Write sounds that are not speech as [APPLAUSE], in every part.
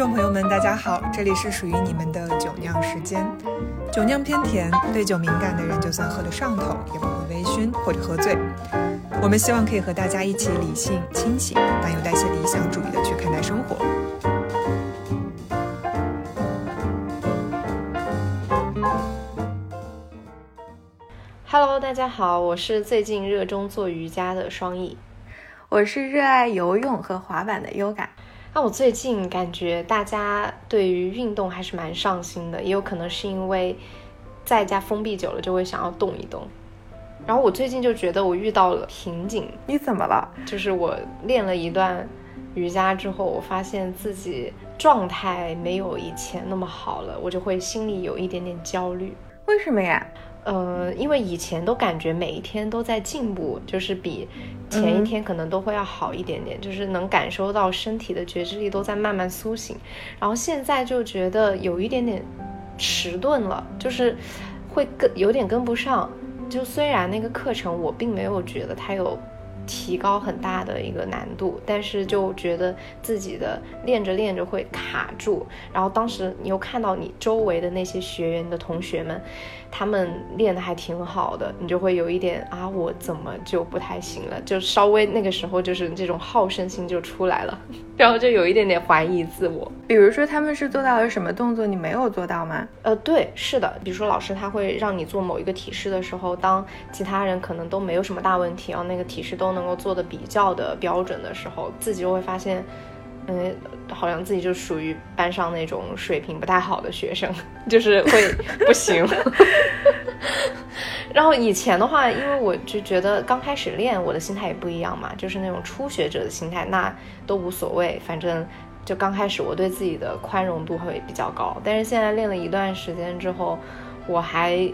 听众朋友们，大家好，这里是属于你们的酒酿时间。酒酿偏甜，对酒敏感的人就算喝得上头，也不会微醺或者喝醉。我们希望可以和大家一起理性、清醒，但又带些理想主义的去看待生活。Hello，大家好，我是最近热衷做瑜伽的双翼，我是热爱游泳和滑板的 Yoga。那我最近感觉大家对于运动还是蛮上心的，也有可能是因为在家封闭久了，就会想要动一动。然后我最近就觉得我遇到了瓶颈，你怎么了？[LAUGHS] 就是我练了一段瑜伽之后，我发现自己状态没有以前那么好了，我就会心里有一点点焦虑。为什么呀？呃，因为以前都感觉每一天都在进步，就是比前一天可能都会要好一点点，就是能感受到身体的觉知力都在慢慢苏醒。然后现在就觉得有一点点迟钝了，就是会跟有点跟不上。就虽然那个课程我并没有觉得它有。提高很大的一个难度，但是就觉得自己的练着练着会卡住，然后当时你又看到你周围的那些学员的同学们，他们练的还挺好的，你就会有一点啊，我怎么就不太行了？就稍微那个时候就是这种好胜心就出来了，[LAUGHS] 然后就有一点点怀疑自我。比如说他们是做到了什么动作，你没有做到吗？呃，对，是的，比如说老师他会让你做某一个体式的时候，当其他人可能都没有什么大问题，然后那个体式都能。够做的比较的标准的时候，自己就会发现，嗯，好像自己就属于班上那种水平不太好的学生，[LAUGHS] 就是会不行。[LAUGHS] 然后以前的话，因为我就觉得刚开始练，我的心态也不一样嘛，就是那种初学者的心态，那都无所谓，反正就刚开始我对自己的宽容度会比较高。但是现在练了一段时间之后，我还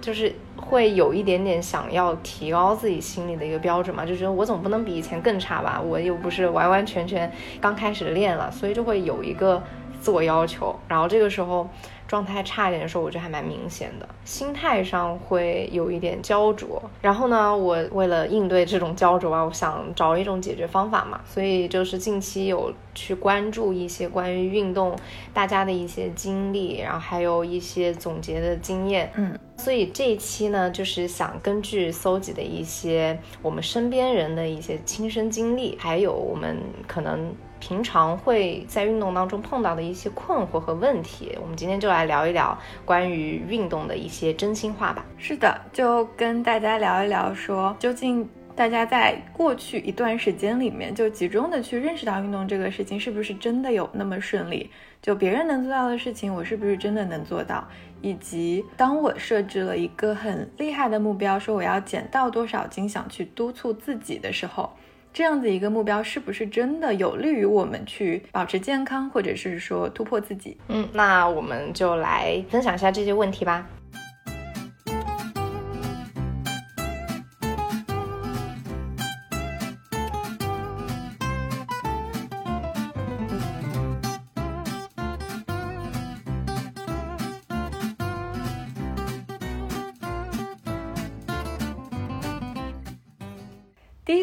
就是。会有一点点想要提高自己心里的一个标准嘛，就觉得我总不能比以前更差吧，我又不是完完全全刚开始练了，所以就会有一个自我要求，然后这个时候。状态差一点的时候，我觉得还蛮明显的，心态上会有一点焦灼。然后呢，我为了应对这种焦灼啊，我想找一种解决方法嘛，所以就是近期有去关注一些关于运动大家的一些经历，然后还有一些总结的经验。嗯，所以这一期呢，就是想根据搜集的一些我们身边人的一些亲身经历，还有我们可能。平常会在运动当中碰到的一些困惑和问题，我们今天就来聊一聊关于运动的一些真心话吧。是的，就跟大家聊一聊，说究竟大家在过去一段时间里面，就集中的去认识到运动这个事情，是不是真的有那么顺利？就别人能做到的事情，我是不是真的能做到？以及当我设置了一个很厉害的目标，说我要减到多少斤，想去督促自己的时候。这样子一个目标是不是真的有利于我们去保持健康，或者是说突破自己？嗯，那我们就来分享一下这些问题吧。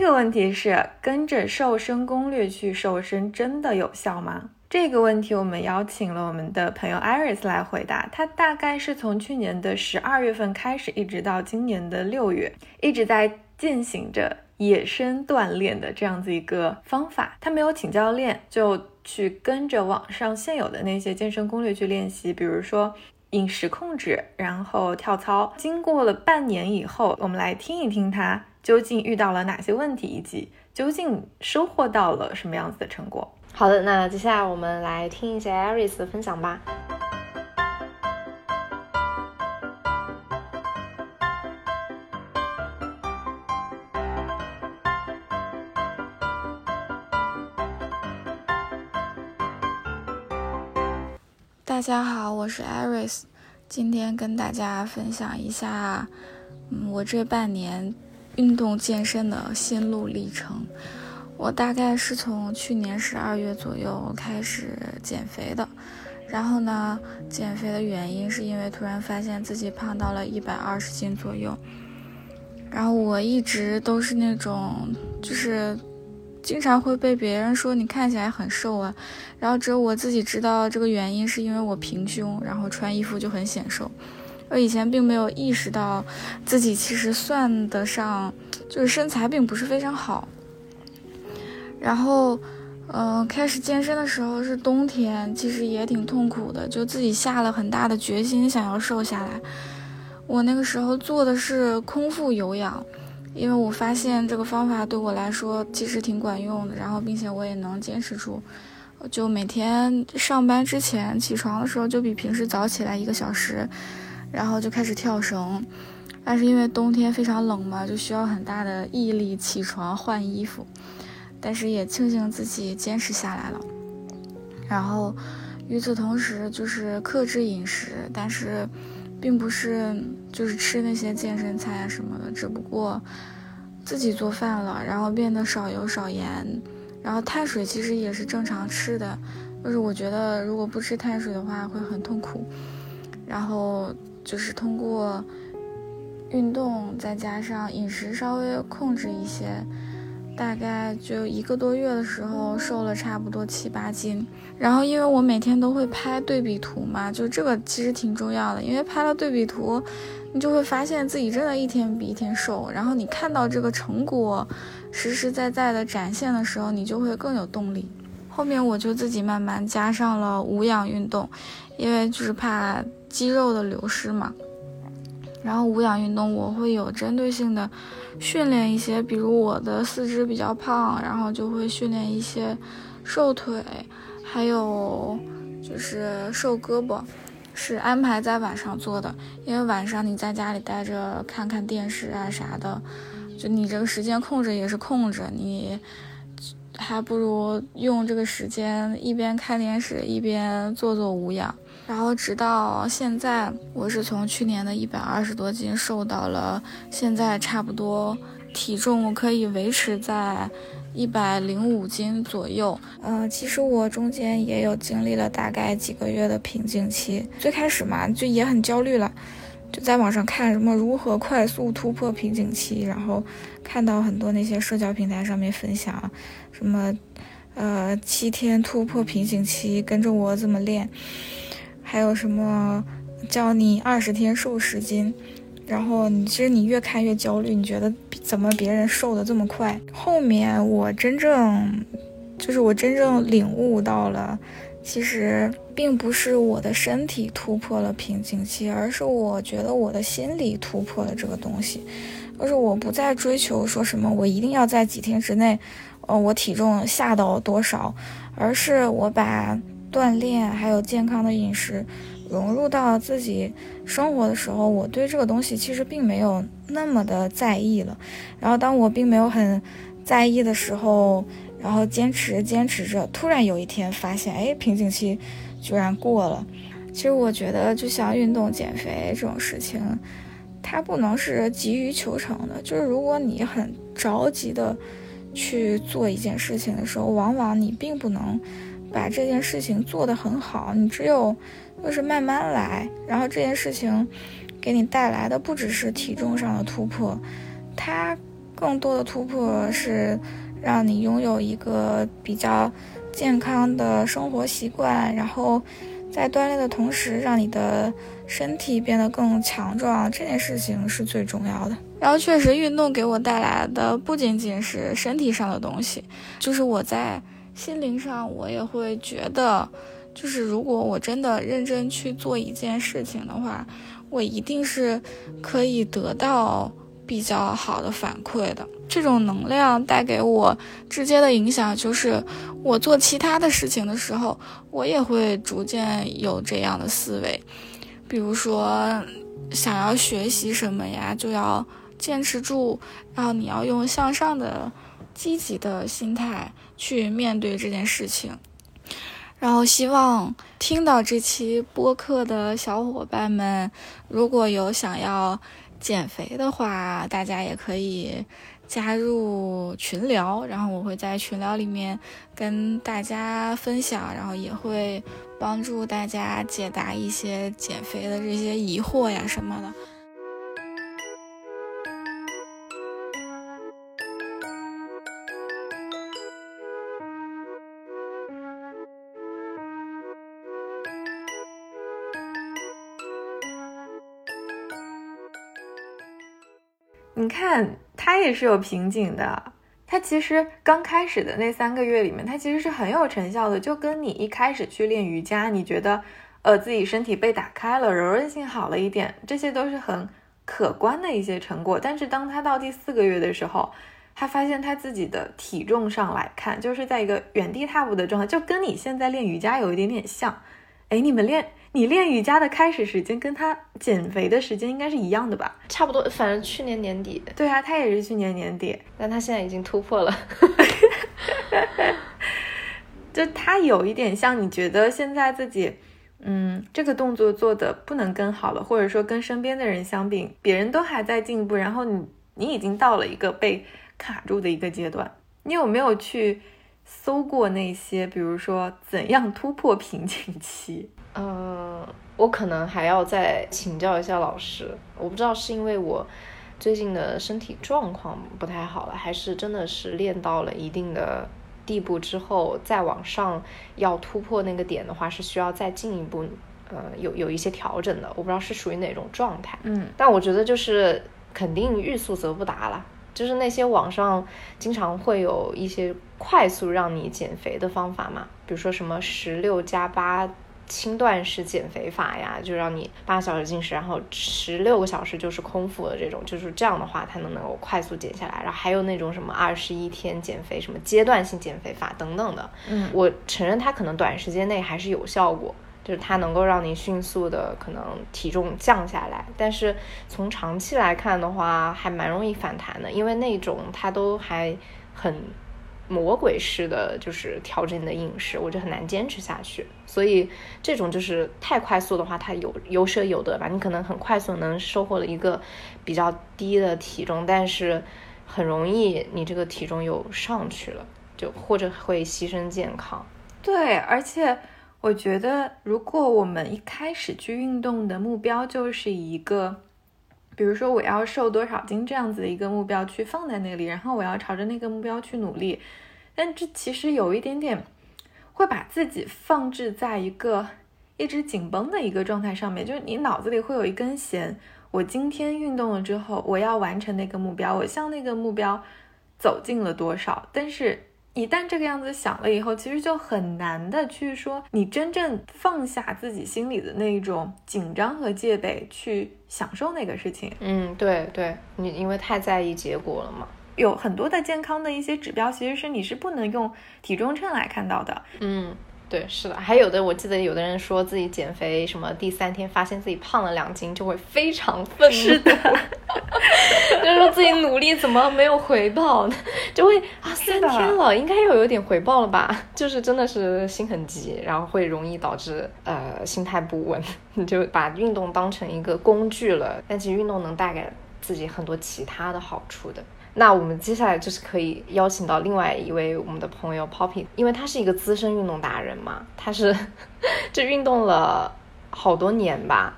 这个问题是跟着瘦身攻略去瘦身真的有效吗？这个问题我们邀请了我们的朋友 Iris 来回答。他大概是从去年的十二月份开始，一直到今年的六月，一直在践行着野生锻炼的这样子一个方法。他没有请教练，就去跟着网上现有的那些健身攻略去练习，比如说饮食控制，然后跳操。经过了半年以后，我们来听一听他。究竟遇到了哪些问题，以及究竟收获到了什么样子的成果？好的，那接下来我们来听一下 Iris 的分享吧。大家好，我是 Iris，，今天跟大家分享一下，嗯，我这半年。运动健身的心路历程，我大概是从去年十二月左右开始减肥的，然后呢，减肥的原因是因为突然发现自己胖到了一百二十斤左右，然后我一直都是那种就是经常会被别人说你看起来很瘦啊，然后只有我自己知道这个原因是因为我平胸，然后穿衣服就很显瘦。我以前并没有意识到自己其实算得上就是身材并不是非常好。然后，嗯，开始健身的时候是冬天，其实也挺痛苦的，就自己下了很大的决心想要瘦下来。我那个时候做的是空腹有氧。因为我发现这个方法对我来说其实挺管用的，然后并且我也能坚持住，就每天上班之前起床的时候就比平时早起来一个小时，然后就开始跳绳。但是因为冬天非常冷嘛，就需要很大的毅力起床换衣服，但是也庆幸自己坚持下来了。然后与此同时就是克制饮食，但是。并不是就是吃那些健身菜啊什么的，只不过自己做饭了，然后变得少油少盐，然后碳水其实也是正常吃的，就是我觉得如果不吃碳水的话会很痛苦，然后就是通过运动再加上饮食稍微控制一些。大概就一个多月的时候，瘦了差不多七八斤。然后因为我每天都会拍对比图嘛，就这个其实挺重要的。因为拍了对比图，你就会发现自己真的一天比一天瘦。然后你看到这个成果实实在在的展现的时候，你就会更有动力。后面我就自己慢慢加上了无氧运动，因为就是怕肌肉的流失嘛。然后无氧运动我会有针对性的。训练一些，比如我的四肢比较胖，然后就会训练一些瘦腿，还有就是瘦胳膊，是安排在晚上做的。因为晚上你在家里待着看看电视啊啥的，就你这个时间控制也是控制，你还不如用这个时间一边看电视一边做做无氧。然后直到现在，我是从去年的一百二十多斤瘦到了现在差不多体重，我可以维持在一百零五斤左右。嗯，其实我中间也有经历了大概几个月的瓶颈期，最开始嘛就也很焦虑了，就在网上看什么如何快速突破瓶颈期，然后看到很多那些社交平台上面分享什么，呃，七天突破瓶颈期，跟着我怎么练。还有什么教你二十天瘦十斤，然后你其实你越看越焦虑，你觉得怎么别人瘦的这么快？后面我真正就是我真正领悟到了，其实并不是我的身体突破了瓶颈期，而是我觉得我的心理突破了这个东西，就是我不再追求说什么我一定要在几天之内，呃，我体重下到多少，而是我把。锻炼还有健康的饮食融入到自己生活的时候，我对这个东西其实并没有那么的在意了。然后当我并没有很在意的时候，然后坚持坚持着，突然有一天发现，哎，瓶颈期居然过了。其实我觉得，就像运动减肥这种事情，它不能是急于求成的。就是如果你很着急的去做一件事情的时候，往往你并不能。把这件事情做得很好，你只有就是慢慢来，然后这件事情给你带来的不只是体重上的突破，它更多的突破是让你拥有一个比较健康的生活习惯，然后在锻炼的同时让你的身体变得更强壮，这件事情是最重要的。然后确实，运动给我带来的不仅仅是身体上的东西，就是我在。心灵上，我也会觉得，就是如果我真的认真去做一件事情的话，我一定是可以得到比较好的反馈的。这种能量带给我直接的影响，就是我做其他的事情的时候，我也会逐渐有这样的思维。比如说，想要学习什么呀，就要坚持住，然后你要用向上的。积极的心态去面对这件事情，然后希望听到这期播客的小伙伴们，如果有想要减肥的话，大家也可以加入群聊，然后我会在群聊里面跟大家分享，然后也会帮助大家解答一些减肥的这些疑惑呀什么的。你看他也是有瓶颈的。他其实刚开始的那三个月里面，他其实是很有成效的，就跟你一开始去练瑜伽，你觉得呃自己身体被打开了，柔韧性好了一点，这些都是很可观的一些成果。但是当他到第四个月的时候，他发现他自己的体重上来看，就是在一个原地踏步的状态，就跟你现在练瑜伽有一点点像。哎，你们练？你练瑜伽的开始时间跟他减肥的时间应该是一样的吧？差不多，反正去年年底。对啊，他也是去年年底，但他现在已经突破了。[LAUGHS] 就他有一点像，你觉得现在自己，嗯，这个动作做的不能更好了，或者说跟身边的人相比，别人都还在进步，然后你你已经到了一个被卡住的一个阶段。你有没有去搜过那些，比如说怎样突破瓶颈期？嗯，我可能还要再请教一下老师。我不知道是因为我最近的身体状况不太好了，还是真的是练到了一定的地步之后，再往上要突破那个点的话，是需要再进一步，呃，有有一些调整的。我不知道是属于哪种状态。嗯，但我觉得就是肯定欲速则不达了。就是那些网上经常会有一些快速让你减肥的方法嘛，比如说什么十六加八。轻断食减肥法呀，就让你八小时进食，然后十六个小时就是空腹的这种，就是这样的话，它能能够快速减下来。然后还有那种什么二十一天减肥，什么阶段性减肥法等等的。嗯，我承认它可能短时间内还是有效果，就是它能够让你迅速的可能体重降下来。但是从长期来看的话，还蛮容易反弹的，因为那种它都还很。魔鬼式的就是调整你的饮食，我就很难坚持下去。所以这种就是太快速的话，它有有舍有得吧。你可能很快速能收获了一个比较低的体重，但是很容易你这个体重又上去了，就或者会牺牲健康。对，而且我觉得，如果我们一开始去运动的目标就是一个，比如说我要瘦多少斤这样子的一个目标去放在那里，然后我要朝着那个目标去努力。但这其实有一点点会把自己放置在一个一直紧绷的一个状态上面，就是你脑子里会有一根弦。我今天运动了之后，我要完成那个目标，我向那个目标走近了多少？但是，一旦这个样子想了以后，其实就很难的去说你真正放下自己心里的那种紧张和戒备，去享受那个事情。嗯，对对，你因为太在意结果了嘛。有很多的健康的一些指标，其实是你是不能用体重秤来看到的。嗯，对，是的。还有的，我记得有的人说自己减肥，什么第三天发现自己胖了两斤，就会非常愤怒。是的，[LAUGHS] 就说自己努力怎么没有回报呢，就会啊，三天了，应该又有点回报了吧？就是真的是心很急，然后会容易导致呃心态不稳，[LAUGHS] 你就把运动当成一个工具了。但其实运动能带给自己很多其他的好处的。那我们接下来就是可以邀请到另外一位我们的朋友 Poppy，因为他是一个资深运动达人嘛，他是 [LAUGHS] 这运动了好多年吧，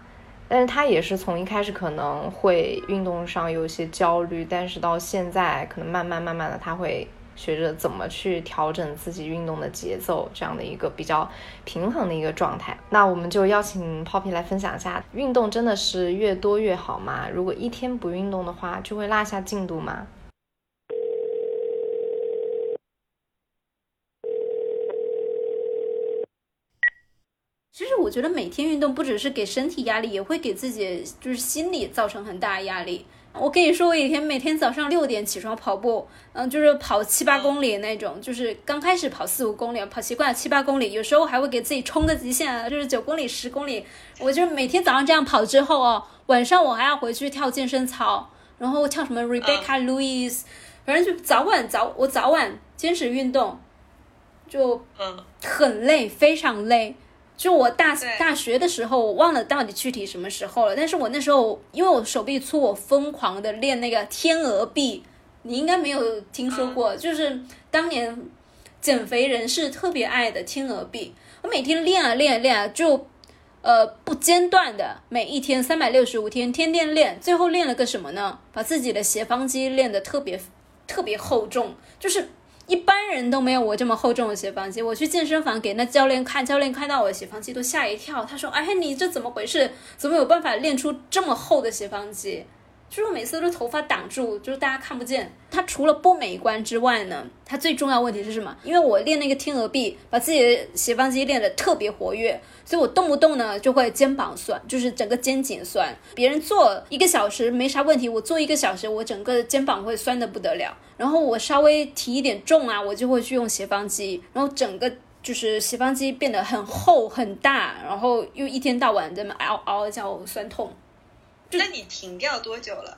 但是他也是从一开始可能会运动上有一些焦虑，但是到现在可能慢慢慢慢的他会学着怎么去调整自己运动的节奏，这样的一个比较平衡的一个状态。那我们就邀请 Poppy 来分享一下，运动真的是越多越好吗？如果一天不运动的话，就会落下进度吗？其实我觉得每天运动不只是给身体压力，也会给自己就是心理造成很大压力。我跟你说，我以前每天早上六点起床跑步，嗯，就是跑七八公里那种，就是刚开始跑四五公里，跑习惯了七八公里，有时候还会给自己冲个极限，就是九公里、十公里。我就每天早上这样跑之后哦，晚上我还要回去跳健身操，然后跳什么 Rebecca Louis，反正就早晚早我早晚坚持运动，就很累，非常累。就我大大学的时候，我忘了到底具体什么时候了。但是我那时候因为我手臂粗，我疯狂的练那个天鹅臂，你应该没有听说过，就是当年减肥人士特别爱的天鹅臂。我每天练啊练啊练啊，就呃不间断的，每一天三百六十五天，天天练。最后练了个什么呢？把自己的斜方肌练得特别特别厚重，就是。一般人都没有我这么厚重的斜方肌。我去健身房给那教练看，教练看到我的斜方肌都吓一跳。他说：“哎，你这怎么回事？怎么有办法练出这么厚的斜方肌？”就是我每次都头发挡住，就是大家看不见。它除了不美观之外呢，它最重要问题是什么？因为我练那个天鹅臂，把自己的斜方肌练得特别活跃，所以我动不动呢就会肩膀酸，就是整个肩颈酸。别人做一个小时没啥问题，我做一个小时，我整个肩膀会酸的不得了。然后我稍微提一点重啊，我就会去用斜方肌，然后整个就是斜方肌变得很厚很大，然后又一天到晚这么嗷嗷叫酸痛。那你停掉多久了？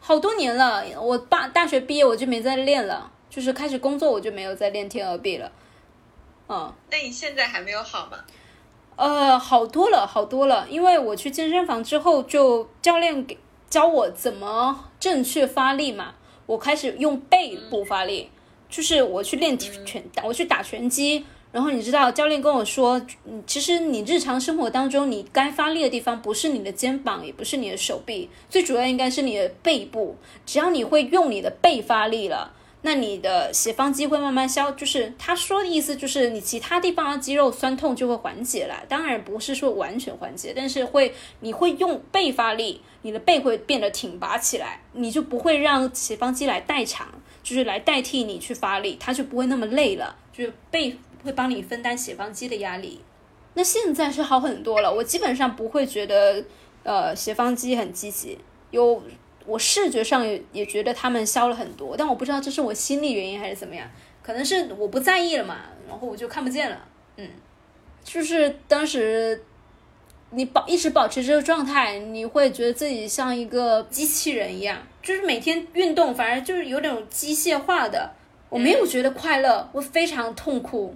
好多年了，我大大学毕业我就没再练了，就是开始工作我就没有再练天鹅臂了。嗯，那你现在还没有好吗？呃，好多了，好多了，因为我去健身房之后，就教练给教我怎么正确发力嘛，我开始用背部发力，就是我去练拳，我去打拳击。然后你知道，教练跟我说，嗯，其实你日常生活当中，你该发力的地方不是你的肩膀，也不是你的手臂，最主要应该是你的背部。只要你会用你的背发力了，那你的斜方肌会慢慢消。就是他说的意思，就是你其他地方的肌肉酸痛就会缓解了。当然不是说完全缓解，但是会，你会用背发力，你的背会变得挺拔起来，你就不会让斜方肌来代偿，就是来代替你去发力，它就不会那么累了，就是背。会帮你分担斜方肌的压力，那现在是好很多了。我基本上不会觉得，呃，斜方肌很积极。有我视觉上也也觉得他们消了很多，但我不知道这是我心理原因还是怎么样，可能是我不在意了嘛，然后我就看不见了。嗯，就是当时你保一直保持这个状态，你会觉得自己像一个机器人一样，就是每天运动，反而就是有点机械化的。我没有觉得快乐，我非常痛苦。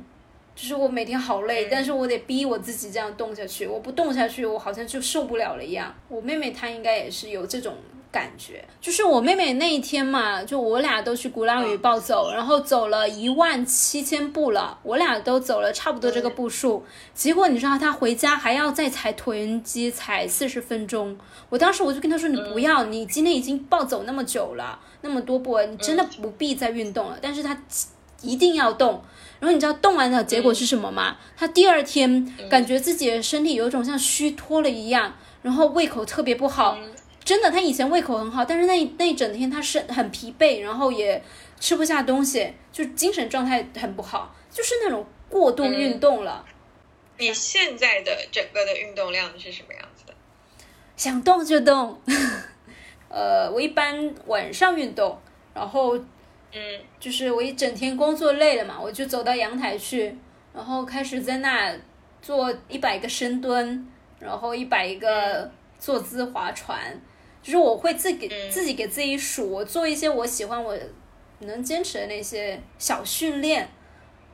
就是我每天好累，但是我得逼我自己这样动下去。我不动下去，我好像就受不了了一样。我妹妹她应该也是有这种感觉。就是我妹妹那一天嘛，就我俩都去鼓浪屿暴走，然后走了一万七千步了，我俩都走了差不多这个步数。结果你知道她回家还要再踩椭圆机，踩四十分钟。我当时我就跟她说：“你不要，你今天已经暴走那么久了，那么多步，你真的不必再运动了。”但是她一定要动。然后你知道动完的结果是什么吗？他第二天感觉自己的身体有一种像虚脱了一样，然后胃口特别不好。真的，他以前胃口很好，但是那那一整天他是很疲惫，然后也吃不下东西，就精神状态很不好，就是那种过度运动了。你现在的整个的运动量是什么样子的？想动就动。[LAUGHS] 呃，我一般晚上运动，然后。嗯，就是我一整天工作累了嘛，我就走到阳台去，然后开始在那做一百个深蹲，然后一百个坐姿划船，就是我会自己自己给自己数，我做一些我喜欢我能坚持的那些小训练，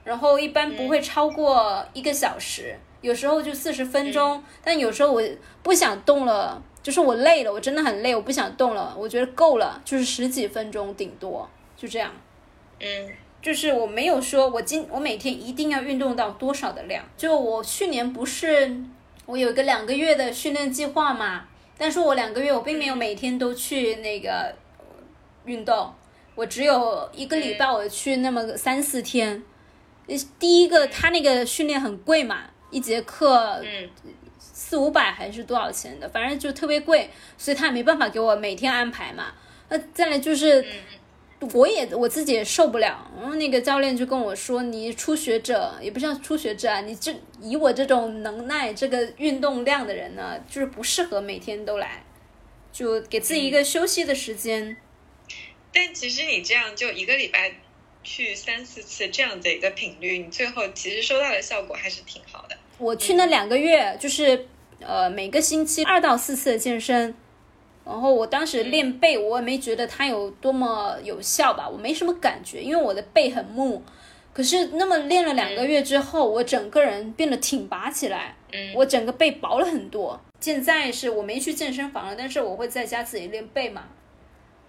然后一般不会超过一个小时，有时候就四十分钟，但有时候我不想动了，就是我累了，我真的很累，我不想动了，我觉得够了，就是十几分钟顶多。就这样，嗯，就是我没有说，我今我每天一定要运动到多少的量。就我去年不是我有一个两个月的训练计划嘛，但是我两个月我并没有每天都去那个运动，我只有一个礼拜我去那么三四天。第一个他那个训练很贵嘛，一节课嗯四五百还是多少钱的，反正就特别贵，所以他也没办法给我每天安排嘛。那再来就是。我也我自己也受不了，然后那个教练就跟我说：“你初学者也不像初学者啊，你这以我这种能耐、这个运动量的人呢，就是不适合每天都来，就给自己一个休息的时间。”但其实你这样就一个礼拜去三四次这样的一个频率，你最后其实收到的效果还是挺好的。我去那两个月，就是呃每个星期二到四次的健身。然后我当时练背，我也没觉得它有多么有效吧，我没什么感觉，因为我的背很木。可是那么练了两个月之后，我整个人变得挺拔起来，我整个背薄了很多。现在是我没去健身房了，但是我会在家自己练背嘛。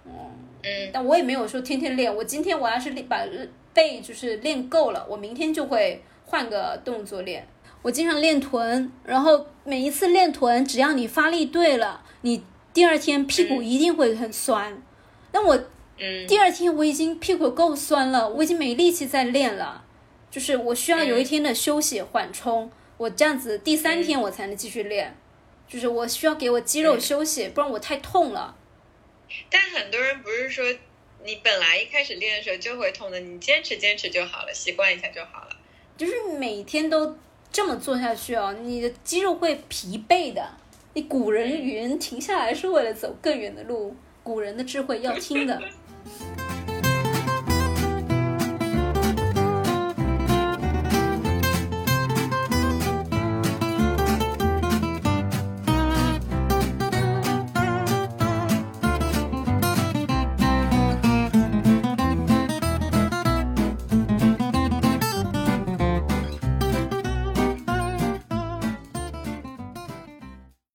嗯嗯，但我也没有说天天练。我今天我要是练把背就是练够了，我明天就会换个动作练。我经常练臀，然后每一次练臀，只要你发力对了，你。第二天屁股一定会很酸，那我，第二天我已经屁股够酸了，我已经没力气再练了，就是我需要有一天的休息缓冲，我这样子第三天我才能继续练，就是我需要给我肌肉休息，不然我太痛了，但很多人不是说你本来一开始练的时候就会痛的，你坚持坚持就好了，习惯一下就好了。就是每天都这么做下去哦，你的肌肉会疲惫的。你古人云：“停下来是为了走更远的路。”古人的智慧要听的。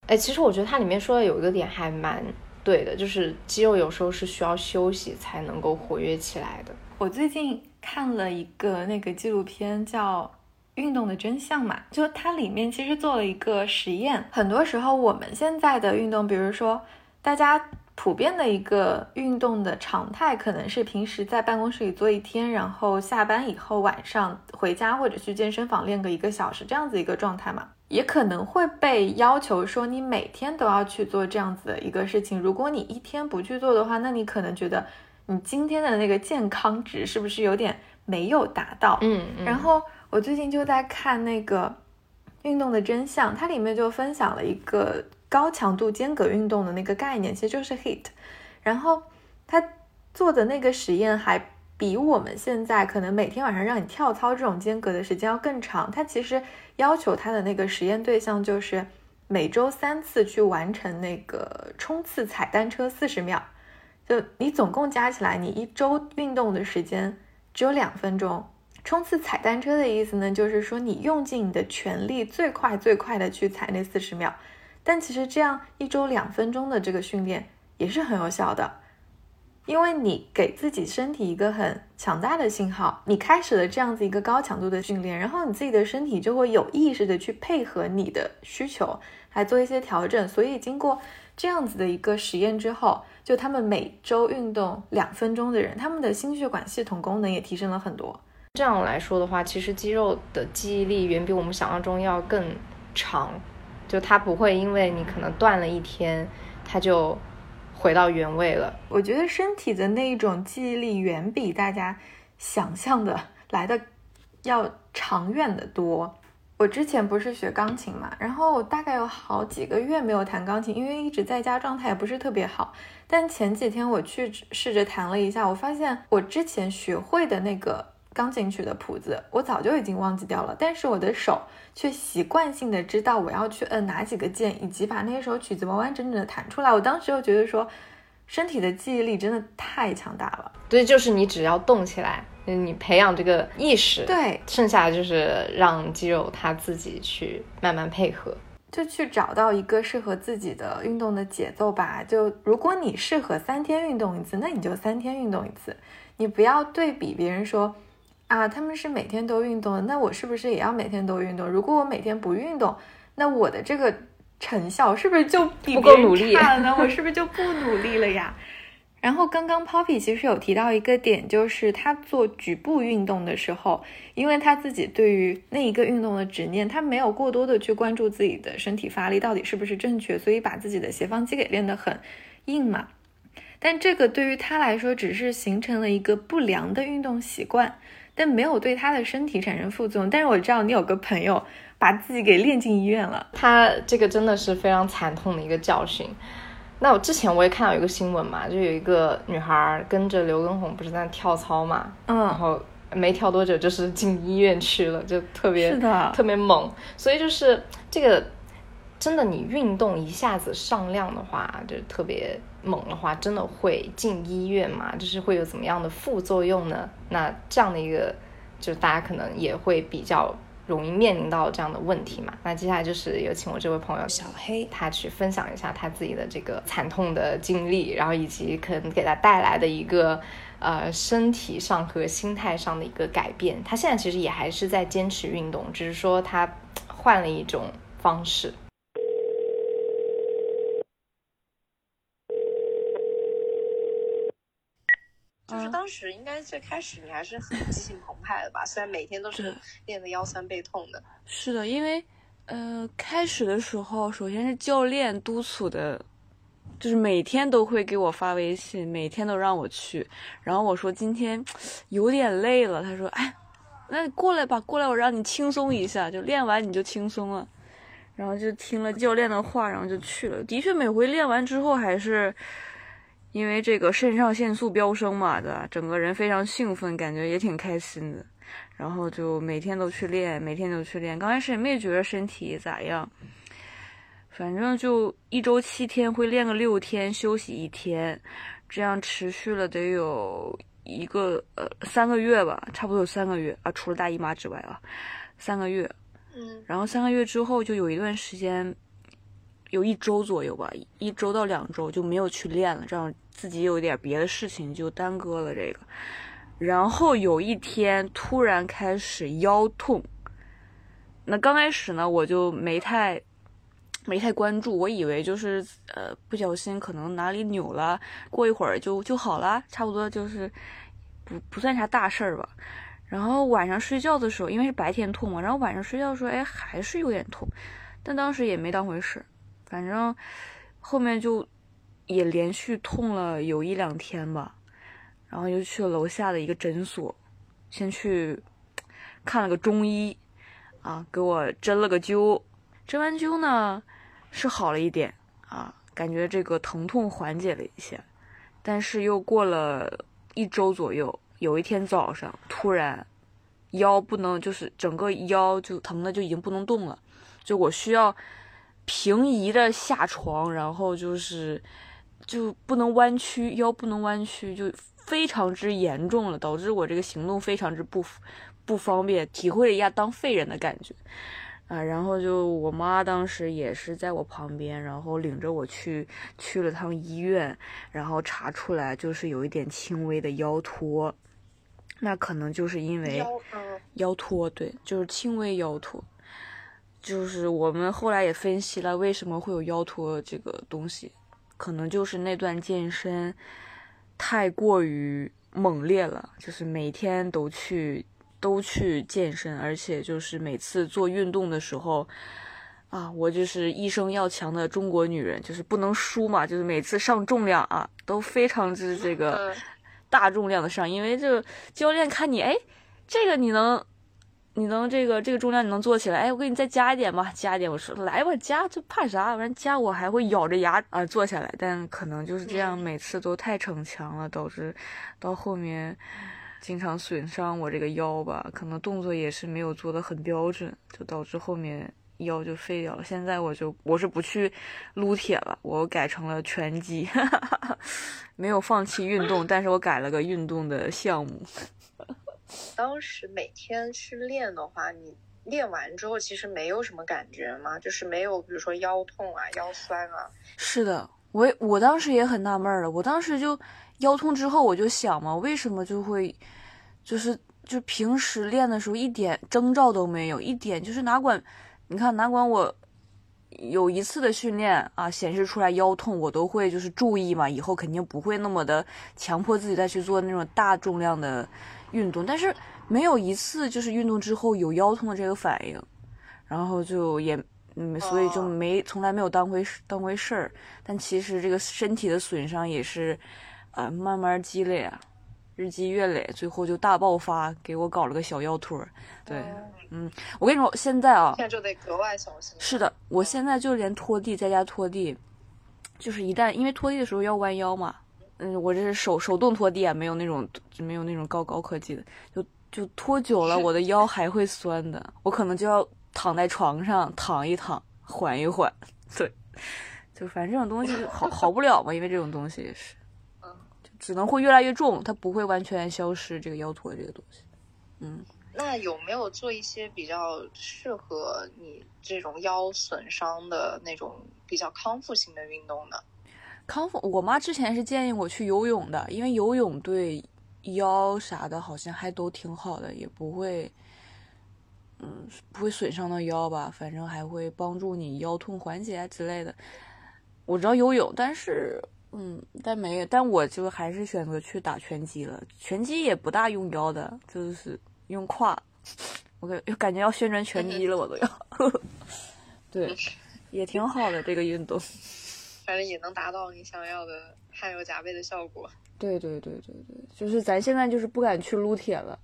哎，其实我觉得它里面说的有一个点还蛮对的，就是肌肉有时候是需要休息才能够活跃起来的。我最近看了一个那个纪录片，叫《运动的真相》嘛，就它里面其实做了一个实验。很多时候我们现在的运动，比如说大家普遍的一个运动的常态，可能是平时在办公室里坐一天，然后下班以后晚上回家或者去健身房练个一个小时这样子一个状态嘛。也可能会被要求说你每天都要去做这样子的一个事情。如果你一天不去做的话，那你可能觉得你今天的那个健康值是不是有点没有达到？嗯。然后我最近就在看那个《运动的真相》，它里面就分享了一个高强度间隔运动的那个概念，其实就是 HIIT。然后他做的那个实验还。比我们现在可能每天晚上让你跳操这种间隔的时间要更长。它其实要求它的那个实验对象就是每周三次去完成那个冲刺踩单车四十秒，就你总共加起来，你一周运动的时间只有两分钟。冲刺踩单车的意思呢，就是说你用尽你的全力，最快最快的去踩那四十秒。但其实这样一周两分钟的这个训练也是很有效的。因为你给自己身体一个很强大的信号，你开始了这样子一个高强度的训练，然后你自己的身体就会有意识的去配合你的需求来做一些调整。所以经过这样子的一个实验之后，就他们每周运动两分钟的人，他们的心血管系统功能也提升了很多。这样来说的话，其实肌肉的记忆力远比我们想象中要更长，就它不会因为你可能断了一天，它就。回到原位了。我觉得身体的那一种记忆力远比大家想象的来的要长远的多。我之前不是学钢琴嘛，然后我大概有好几个月没有弹钢琴，因为一直在家，状态也不是特别好。但前几天我去试着弹了一下，我发现我之前学会的那个。钢琴曲的谱子，我早就已经忘记掉了，但是我的手却习惯性的知道我要去摁哪几个键，以及把那首曲子完完整整的弹出来。我当时就觉得说，身体的记忆力真的太强大了。对，就是你只要动起来，你培养这个意识，对，剩下的就是让肌肉它自己去慢慢配合，就去找到一个适合自己的运动的节奏吧。就如果你适合三天运动一次，那你就三天运动一次，你不要对比别人说。啊，他们是每天都运动，那我是不是也要每天都运动？如果我每天不运动，那我的这个成效是不是就比不够努力了呢？我是不是就不努力了呀？然后刚刚 Poppy 其实有提到一个点，就是他做局部运动的时候，因为他自己对于那一个运动的执念，他没有过多的去关注自己的身体发力到底是不是正确，所以把自己的斜方肌给练得很硬嘛。但这个对于他来说，只是形成了一个不良的运动习惯。但没有对他的身体产生副作用。但是我知道你有个朋友把自己给练进医院了，他这个真的是非常惨痛的一个教训。那我之前我也看到一个新闻嘛，就有一个女孩跟着刘畊宏不是在跳操嘛，嗯，然后没跳多久就是进医院去了，就特别是的特别猛。所以就是这个真的，你运动一下子上量的话，就特别。猛的话，真的会进医院吗？就是会有怎么样的副作用呢？那这样的一个，就是大家可能也会比较容易面临到这样的问题嘛。那接下来就是有请我这位朋友小黑，他去分享一下他自己的这个惨痛的经历，然后以及可能给他带来的一个呃身体上和心态上的一个改变。他现在其实也还是在坚持运动，只是说他换了一种方式。就是当时应该最开始你还是很激情澎湃的吧，虽然每天都是练的腰酸背痛的。是的，因为呃开始的时候，首先是教练督促的就是每天都会给我发微信，每天都让我去。然后我说今天有点累了，他说：“哎，那你过来吧，过来，我让你轻松一下，就练完你就轻松了。”然后就听了教练的话，然后就去了。的确，每回练完之后还是因为这个肾上腺素飙升嘛，对吧？整个人非常兴奋，感觉也挺开心的。然后就每天都去练，每天都去练。刚开始也没觉得身体咋样，反正就一周七天会练个六天，休息一天，这样持续了得有一个呃三个月吧，差不多有三个月啊，除了大姨妈之外啊，三个月。嗯，然后三个月之后就有一段时间，有一周左右吧，一周到两周就没有去练了，这样自己有点别的事情就耽搁了这个。然后有一天突然开始腰痛，那刚开始呢我就没太没太关注，我以为就是呃不小心可能哪里扭了，过一会儿就就好了，差不多就是不不算啥大事儿吧。然后晚上睡觉的时候，因为是白天痛嘛，然后晚上睡觉的时候，哎，还是有点痛，但当时也没当回事，反正后面就也连续痛了有一两天吧，然后又去了楼下的一个诊所，先去看了个中医，啊，给我针了个灸，针完灸呢是好了一点啊，感觉这个疼痛缓解了一些，但是又过了一周左右。有一天早上，突然腰不能，就是整个腰就疼的就已经不能动了，就我需要平移着下床，然后就是就不能弯曲，腰不能弯曲，就非常之严重了，导致我这个行动非常之不不方便，体会了一下当废人的感觉啊。然后就我妈当时也是在我旁边，然后领着我去去了趟医院，然后查出来就是有一点轻微的腰脱。那可能就是因为腰脱，对，就是轻微腰托。就是我们后来也分析了，为什么会有腰托这个东西，可能就是那段健身太过于猛烈了，就是每天都去都去健身，而且就是每次做运动的时候，啊，我就是一生要强的中国女人，就是不能输嘛，就是每次上重量啊，都非常之这个。[LAUGHS] 大重量的上，因为这教练看你，哎，这个你能，你能这个这个重量你能做起来，哎，我给你再加一点吧，加一点。我说来吧，加，就怕啥？反正加我还会咬着牙啊做下来。但可能就是这样，每次都太逞强了，导致到后面经常损伤我这个腰吧。可能动作也是没有做的很标准，就导致后面。腰就废掉了，现在我就我是不去撸铁了，我改成了拳击，[LAUGHS] 没有放弃运动，但是我改了个运动的项目。当时每天去练的话，你练完之后其实没有什么感觉吗？就是没有，比如说腰痛啊、腰酸啊。是的，我我当时也很纳闷了，我当时就腰痛之后，我就想嘛，为什么就会，就是就平时练的时候一点征兆都没有，一点就是哪管。你看，哪管我有一次的训练啊，显示出来腰痛，我都会就是注意嘛，以后肯定不会那么的强迫自己再去做那种大重量的运动。但是没有一次就是运动之后有腰痛的这个反应，然后就也嗯，所以就没从来没有当回当回事儿。但其实这个身体的损伤也是啊，慢慢积累啊。日积月累，最后就大爆发，给我搞了个小腰托。对，嗯，我跟你说，现在啊，现在就得格外小心。是的，我现在就连拖地，在家拖地，就是一旦因为拖地的时候要弯腰嘛，嗯，我这是手手动拖地啊，没有那种没有那种高高科技的，就就拖久了，我的腰还会酸的，我可能就要躺在床上躺一躺，缓一缓。对，就反正这种东西好好不了嘛，因为这种东西也是。只能会越来越重，它不会完全消失。这个腰托这个东西，嗯，那有没有做一些比较适合你这种腰损伤的那种比较康复性的运动呢？康复，我妈之前是建议我去游泳的，因为游泳对腰啥的好像还都挺好的，也不会，嗯，不会损伤到腰吧？反正还会帮助你腰痛缓解之类的。我知道游泳，但是。嗯，但没有，但我就还是选择去打拳击了。拳击也不大用腰的，就是用胯。我感感觉要宣传拳击了，我都要。[LAUGHS] 对，也挺好的这个运动。反正也能达到你想要的汗流浃背的效果。对对对对对，就是咱现在就是不敢去撸铁了，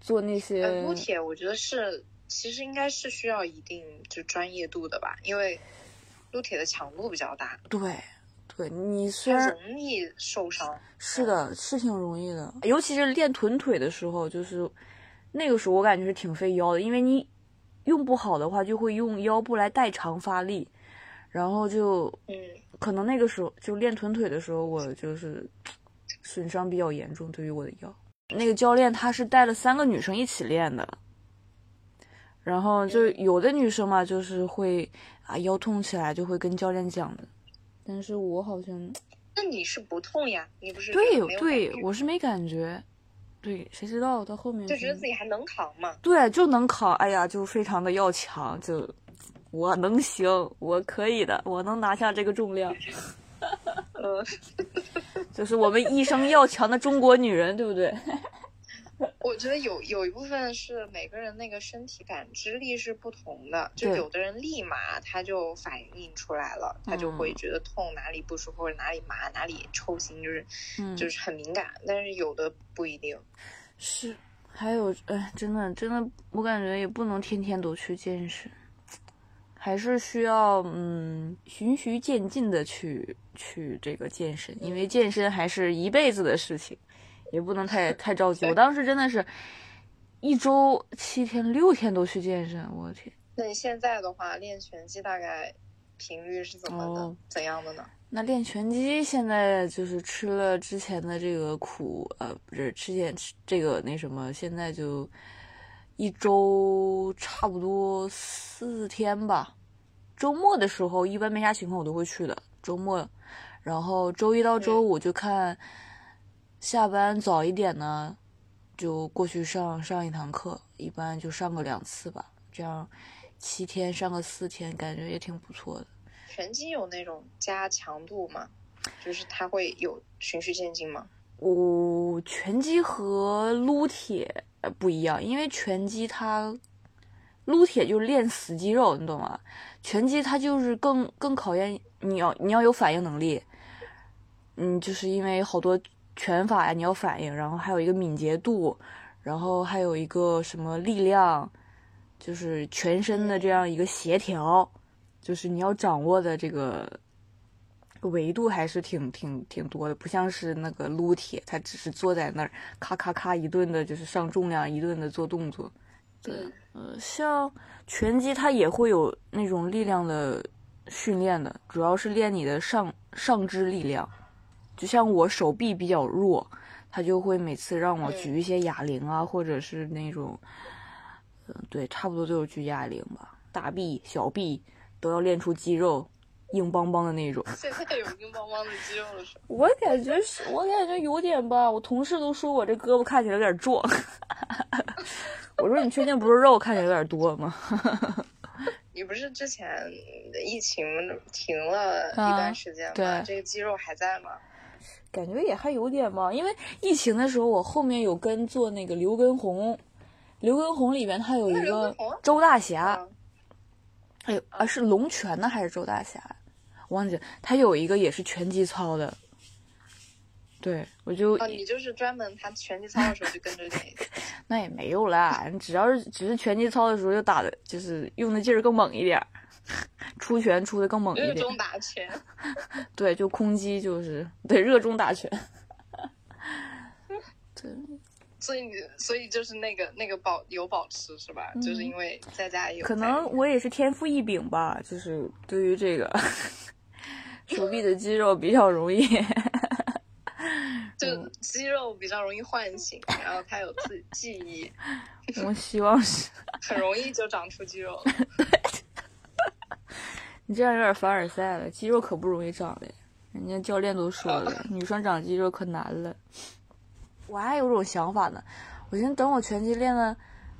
做那些呃，撸铁我觉得是其实应该是需要一定就专业度的吧，因为撸铁的强度比较大，对对，你虽然容易受伤。是的，是挺容易的，尤其是练臀腿的时候，就是那个时候我感觉是挺费腰的，因为你用不好的话，就会用腰部来代偿发力，然后就嗯，可能那个时候就练臀腿的时候，我就是损伤比较严重，对于我的腰。那个教练他是带了三个女生一起练的，然后就有的女生嘛，就是会啊腰痛起来就会跟教练讲的，但是我好像那你是不痛呀？你不是对对我是没感觉，对，谁知道到后面就觉得自己还能扛嘛？对就能扛，哎呀，就非常的要强，就我能行，我可以的，我能拿下这个重量，呃，[LAUGHS] 就是我们一生要强的中国女人，对不对？[LAUGHS] 我觉得有有一部分是每个人那个身体感知力是不同的，就有的人立马他就反应出来了，他就会嗯觉得痛哪里不舒服或者哪里麻哪里抽筋，就是嗯，就是很敏感，但是有的不一定。是，还有，哎，真的，真的，我感觉也不能天天都去健身，还是需要嗯循序渐进的去去这个健身，因为健身还是一辈子的事情，也不能太太着急。我当时真的是一周七天六天都去健身，我的天！那你现在的话，练拳击大概频率是怎么的？哦怎样的呢？那练拳击现在就是吃了之前的这个苦，呃，不是之前吃这个那什么，现在就一周差不多四天吧。周末的时候一般没啥情况我都会去的，周末，然后周一到周五就看下班早一点呢，就过去上上一堂课，一般就上个两次吧，这样七天上个四天，感觉也挺不错的。拳击有那种加强度吗？就是它会有循序渐进吗？我、拳击和撸铁不一样，因为拳击它撸铁就是练死肌肉，你懂吗？拳击它就是更更考验你要你要有反应能力，嗯，就是因为好多拳法呀你要反应，然后还有一个敏捷度，然后还有一个什么力量，就是全身的这样一个协调，就是你要掌握的这个维度还是挺挺挺多的，不像是那个撸铁，他只是坐在那儿咔咔咔一顿的，就是上重量，一顿的做动作。对，呃，像拳击它也会有那种力量的训练的，主要是练你的上上肢力量。就像我手臂比较弱，他就会每次让我举一些哑铃啊，或者是那种，嗯、对，差不多就是举哑铃吧，大臂、小臂都要练出肌肉，硬邦邦的那种。[LAUGHS] 现在有硬邦邦的肌肉了是吗？我感觉是，我感觉有点吧。我同事都说我这胳膊看起来有点壮。[LAUGHS] 我说你确定不是肉看起来有点多吗？[LAUGHS] 你不是之前疫情停了一啊段时间吗？对这个肌肉还在吗？感觉也还有点吧，因为疫情的时候我后面有跟做那个刘畊宏，刘畊宏里面他有一个周大侠，啊，哎呦啊是龙泉的还是周大侠？忘记了他有一个也是拳击操的。对，我就哦，你就是专门他拳击操的时候就跟着练。[LAUGHS] 那也没有啦，你只要是只是拳击操的时候就打的，就是用的劲儿更猛一点，出拳出的更猛一点。热衷打拳，对，就空击就是对热衷打拳。[LAUGHS] 对，所以你所以就是那个那个保有保持是吧？就是因为在家有嗯可能我也是天赋异禀吧，就是对于这个手臂的肌肉比较容易。[LAUGHS] 就肌肉比较容易唤醒，然后它有自记忆，[LAUGHS] 我希望是 [LAUGHS] 很容易就长出肌肉了。你这样有点凡尔赛了，肌肉可不容易长的，人家教练都说了，女生长肌肉可难了。我还有种想法呢，我寻思等我拳击练的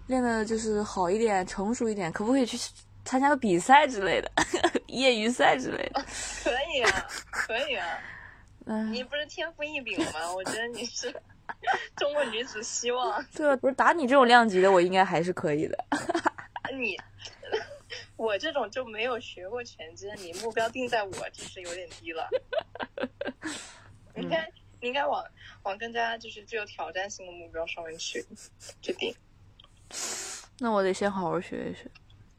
练的就是好一点、成熟一点，可不可以去参加个比赛之类的，[LAUGHS] 业余赛之类的？可以啊，可以啊，嗯，你不是天赋异禀吗？我觉得你是 [LAUGHS] 中国女子希望。对啊，不是打你这种量级的，我应该还是可以的。你 [LAUGHS] 我这种就没有学过拳击，你目标定在我就是有点低了。应该你应该往往更加就是具有挑战性的目标上面去去定。那我得先好好学一学。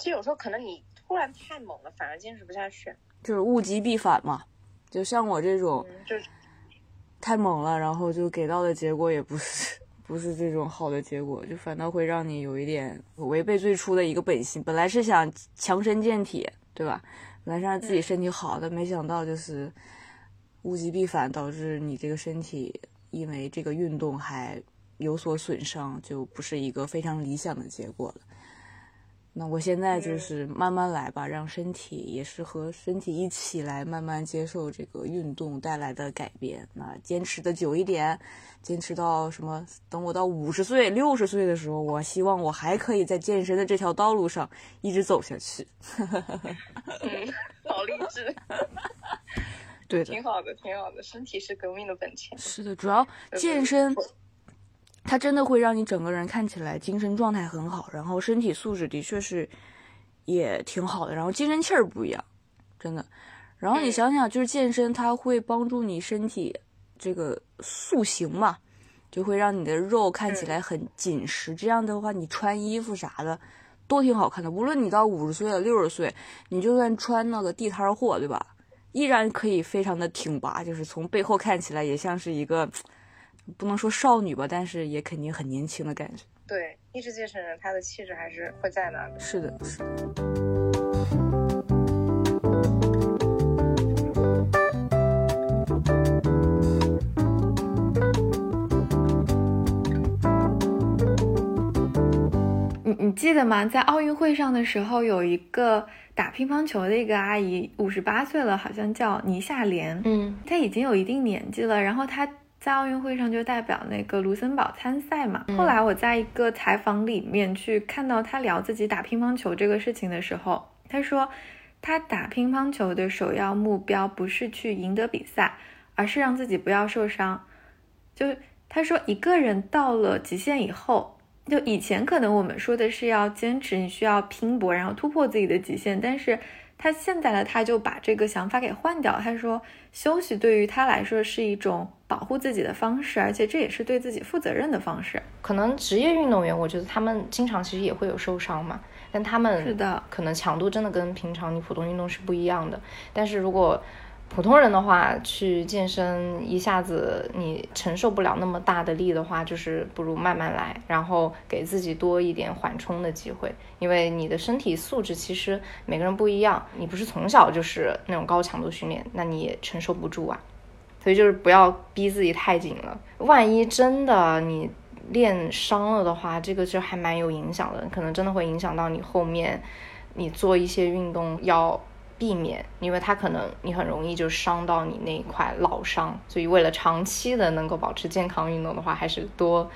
其实有时候可能你突然太猛了，反而坚持不下去。就是物极必反嘛，就像我这种，就是太猛了，然后就给到的结果也不是 [LAUGHS] 不是这种好的结果，就反倒会让你有一点违背最初的一个本心。本来是想强身健体，对吧？本来是让自己身体好的，没想到就是物极必反，导致你这个身体因为这个运动还有所损伤，就不是一个非常理想的结果了。那我现在就是慢慢来吧，让身体也是和身体一起来慢慢接受这个运动带来的改变。那坚持的久一点，坚持到什么？等我到五十岁、六十岁的时候，我希望我还可以在健身的这条道路上一直走下去。[LAUGHS] 嗯，好励志。对 [LAUGHS] 的，挺好的，挺好的。身体是革命的本钱。是的，主要健身。它真的会让你整个人看起来精神状态很好，然后身体素质的确是也挺好的，然后精神气儿不一样，真的。然后你想想，就是健身，它会帮助你身体这个塑形嘛，就会让你的肉看起来很紧实。这样的话，你穿衣服啥的都挺好看的。无论你到五十岁了、六十岁，你就算穿那个地摊货，对吧？依然可以非常的挺拔，就是从背后看起来也像是一个。不能说少女吧，但是也肯定很年轻的感觉。对，一直继承人，他的气质还是会在那的。是的，是的。你你记得吗？在奥运会上的时候，有一个打乒乓球的一个阿姨，五十八岁了，好像叫倪夏莲。嗯，她已经有一定年纪了，然后她。在奥运会上就代表那个卢森堡参赛嘛。后来我在一个采访里面去看到他聊自己打乒乓球这个事情的时候，他说他打乒乓球的首要目标不是去赢得比赛，而是让自己不要受伤。就他说一个人到了极限以后，就以前可能我们说的是要坚持，你需要拼搏，然后突破自己的极限，但是。他现在的，他就把这个想法给换掉。他说，休息对于他来说是一种保护自己的方式，而且这也是对自己负责任的方式。可能职业运动员，我觉得他们经常其实也会有受伤嘛，但他们是的，可能强度真的跟平常你普通运动是不一样的。但是如果普通人的话，去健身一下子你承受不了那么大的力的话，就是不如慢慢来，然后给自己多一点缓冲的机会。因为你的身体素质其实每个人不一样，你不是从小就是那种高强度训练，那你也承受不住啊。所以就是不要逼自己太紧了，万一真的你练伤了的话，这个就还蛮有影响的，可能真的会影响到你后面你做一些运动要。避免，因为它可能你很容易就伤到你那一块老伤，所以为了长期的能够保持健康运动的话，还是多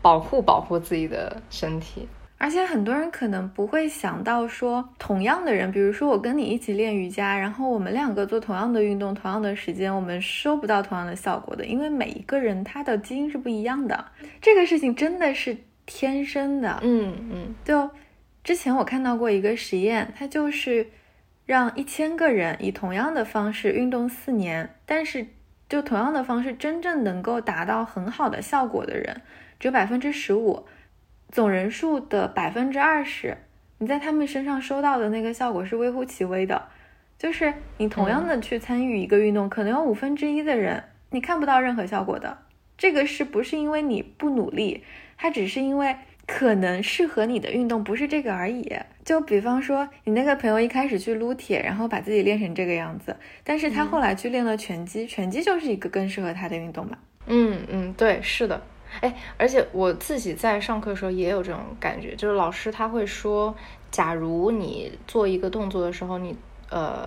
保护保护自己的身体。而且很多人可能不会想到说，同样的人，比如说我跟你一起练瑜伽，然后我们两个做同样的运动，同样的时间，我们收不到同样的效果的，因为每一个人他的基因是不一样的。这个事情真的是天生的。嗯嗯，就之前我看到过一个实验，它就是。让一千个人以同样的方式运动四年，但是就同样的方式真正能够达到很好的效果的人只有百分之十五，总人数的百分之二十，你在他们身上收到的那个效果是微乎其微的。就是你同样的去参与一个运动，可能有五分之一的人你看不到任何效果的。这个是不是因为你不努力？它只是因为。可能适合你的运动不是这个而已。就比方说，你那个朋友一开始去撸铁，然后把自己练成这个样子，但是他后来去练了拳击，拳击就是一个更适合他的运动嘛。嗯嗯，对，是的。哎，而且我自己在上课的时候也有这种感觉，就是老师他会说，假如你做一个动作的时候，你呃，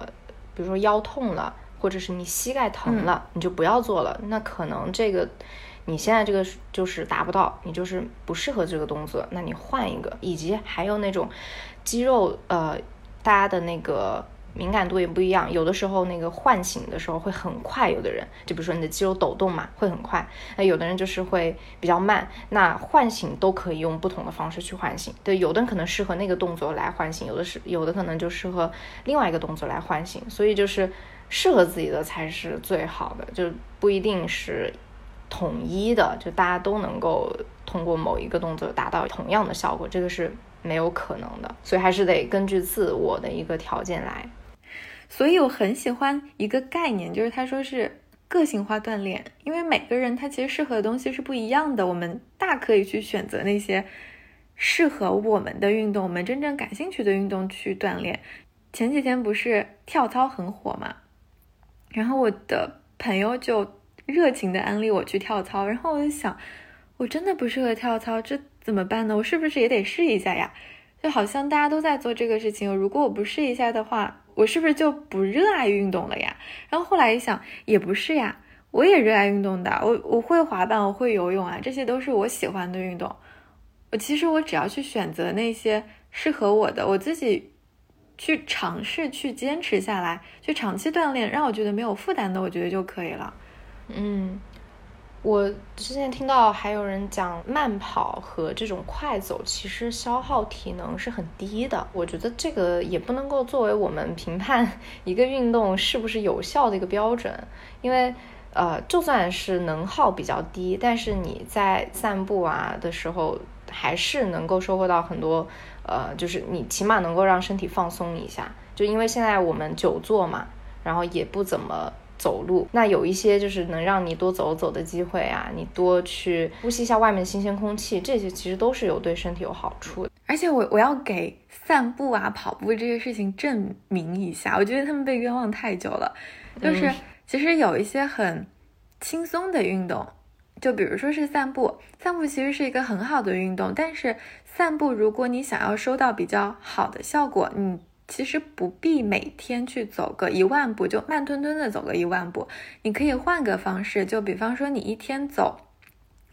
比如说腰痛了，或者是你膝盖疼了，你就不要做了。那可能这个。你现在这个就是达不到，你就是不适合这个动作，那你换一个。以及还有那种肌肉，呃，大家的那个敏感度也不一样，有的时候那个唤醒的时候会很快，有的人就比如说你的肌肉抖动嘛，会很快，那有的人就是会比较慢。那唤醒都可以用不同的方式去唤醒，对，有的人可能适合那个动作来唤醒，有的是有的可能就适合另外一个动作来唤醒，所以就是适合自己的才是最好的，就不一定是统一的，就大家都能够通过某一个动作达到同样的效果，这个是没有可能的，所以还是得根据自我的一个条件来。所以我很喜欢一个概念，就是他说是个性化锻炼，因为每个人他其实适合的东西是不一样的，我们大可以去选择那些适合我们的运动，我们真正感兴趣的运动去锻炼。前几天不是跳操很火嘛，然后我的朋友就热情的安利我去跳操，然后我就想，我真的不适合跳操，这怎么办呢？我是不是也得试一下呀？就好像大家都在做这个事情，如果我不试一下的话。我是不是就不热爱运动了呀？然后后来一想，也不是呀，我也热爱运动的。我我会滑板，我会游泳啊，这些都是我喜欢的运动。我其实我只要去选择那些适合我的，我自己去尝试去坚持下来，去长期锻炼，让我觉得没有负担的，我觉得就可以了。嗯。我之前听到还有人讲慢跑和这种快走，其实消耗体能是很低的。我觉得这个也不能够作为我们评判一个运动是不是有效的一个标准，因为呃，就算是能耗比较低，但是你在散步啊的时候，还是能够收获到很多，呃，就是你起码能够让身体放松一下。就因为现在我们久坐嘛，然后也不怎么。走路，那有一些就是能让你多走走的机会啊，你多去呼吸一下外面的新鲜空气，这些其实都是有对身体有好处的。而且我我要给散步啊、跑步这些事情证明一下，我觉得他们被冤枉太久了。就是其实有一些很轻松的运动，就比如说是散步，散步其实是一个很好的运动，但是散步如果你想要收到比较好的效果，你。其实不必每天去走个一万步，就慢吞吞的走个一万步。你可以换个方式，就比方说你一天走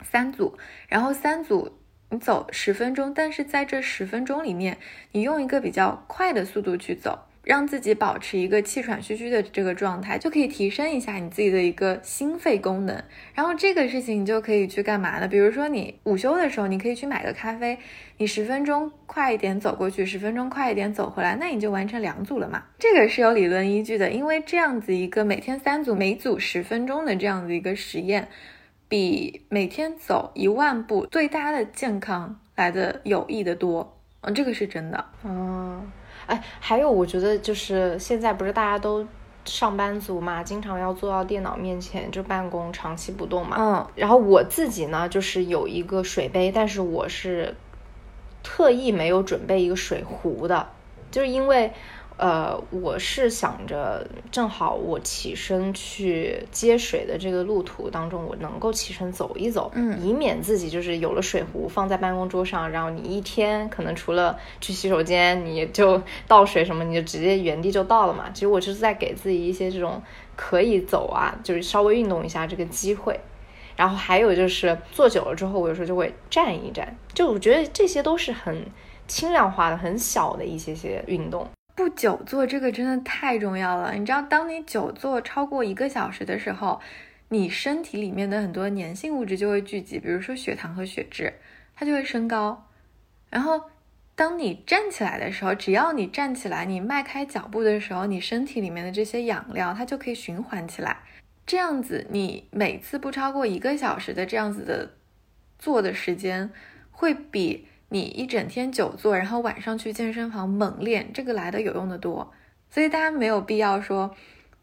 三组，然后三组你走十分钟，但是在这十分钟里面，你用一个比较快的速度去走。让自己保持一个气喘吁吁的这个状态，就可以提升一下你自己的一个心肺功能。然后这个事情你就可以去干嘛呢？比如说你午休的时候，你可以去买个咖啡，你十分钟快一点走过去，十分钟快一点走回来，那你就完成两组了嘛。这个是有理论依据的，因为这样子一个每天三组，每组十分钟的这样子一个实验，比每天走一万步对大家的健康来的有益的多。嗯，这个是真的。嗯。哎，还有，我觉得就是现在不是大家都上班族嘛，经常要坐到电脑面前就办公，长期不动嘛。嗯。然后我自己呢，就是有一个水杯，但是我是特意没有准备一个水壶的，就是因为。呃，我是想着，正好我起身去接水的这个路途当中，我能够起身走一走，嗯，以免自己就是有了水壶放在办公桌上，然后你一天可能除了去洗手间，你就倒水什么，你就直接原地就倒了嘛。其实我就是在给自己一些这种可以走啊，就是稍微运动一下这个机会。然后还有就是坐久了之后，我有时候就会站一站，就我觉得这些都是很轻量化的、很小的一些些运动。不久坐这个真的太重要了。你知道，当你久坐超过一个小时的时候，你身体里面的很多粘性物质就会聚集，比如说血糖和血脂，它就会升高。然后，当你站起来的时候，只要你站起来，你迈开脚步的时候，你身体里面的这些养料它就可以循环起来。这样子，你每次不超过一个小时的这样子的坐的时间，会比。你一整天久坐，然后晚上去健身房猛练，这个来的有用的多。所以大家没有必要说，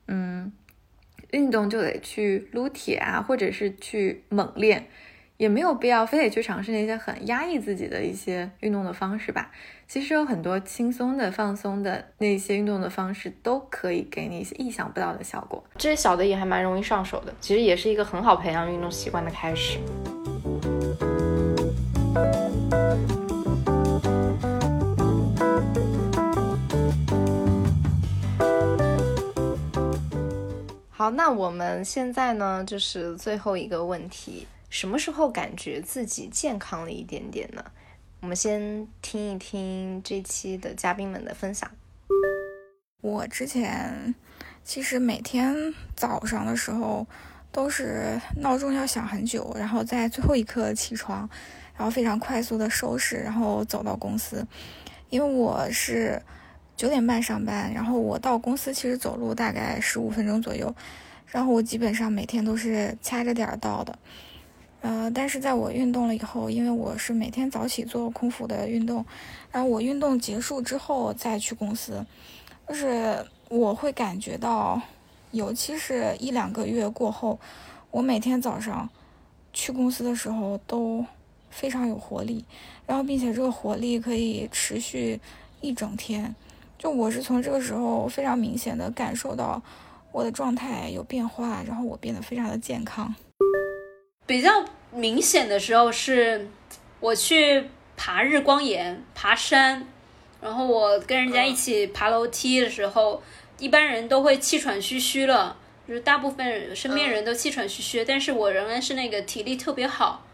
嗯，运动就得去撸铁啊，或者是去猛练，也没有必要非得去尝试那些很压抑自己的一些运动的方式吧。其实有很多轻松的、放松的那些运动的方式，都可以给你一些意想不到的效果。这些小的也还蛮容易上手的，其实也是一个很好培养运动习惯的开始。好，那我们现在呢，就是最后一个问题：什么时候感觉自己健康了一点点呢？我们先听一听这期的嘉宾们的分享。我之前其实每天早上的时候都是闹钟要响很久，然后在最后一刻起床，然后非常快速的收拾，然后走到公司。因为我是九点半上班，然后我到公司其实走路大概十五分钟左右，然后我基本上每天都是掐着点儿到的。呃，但是在我运动了以后，因为我是每天早起做空腹的运动，然后我运动结束之后再去公司。就是我会感觉到，尤其是一两个月过后，我每天早上去公司的时候都非常有活力，然后并且这个活力可以持续一整天。就我是从这个时候非常明显的感受到我的状态有变化，然后我变得非常的健康。比较明显的时候是，我去爬日光岩、爬山。然后我跟人家一起爬楼梯的时候，一般人都会气喘吁吁了，就是大部分身边人都气喘吁吁，但是我仍然是那个体力特别好、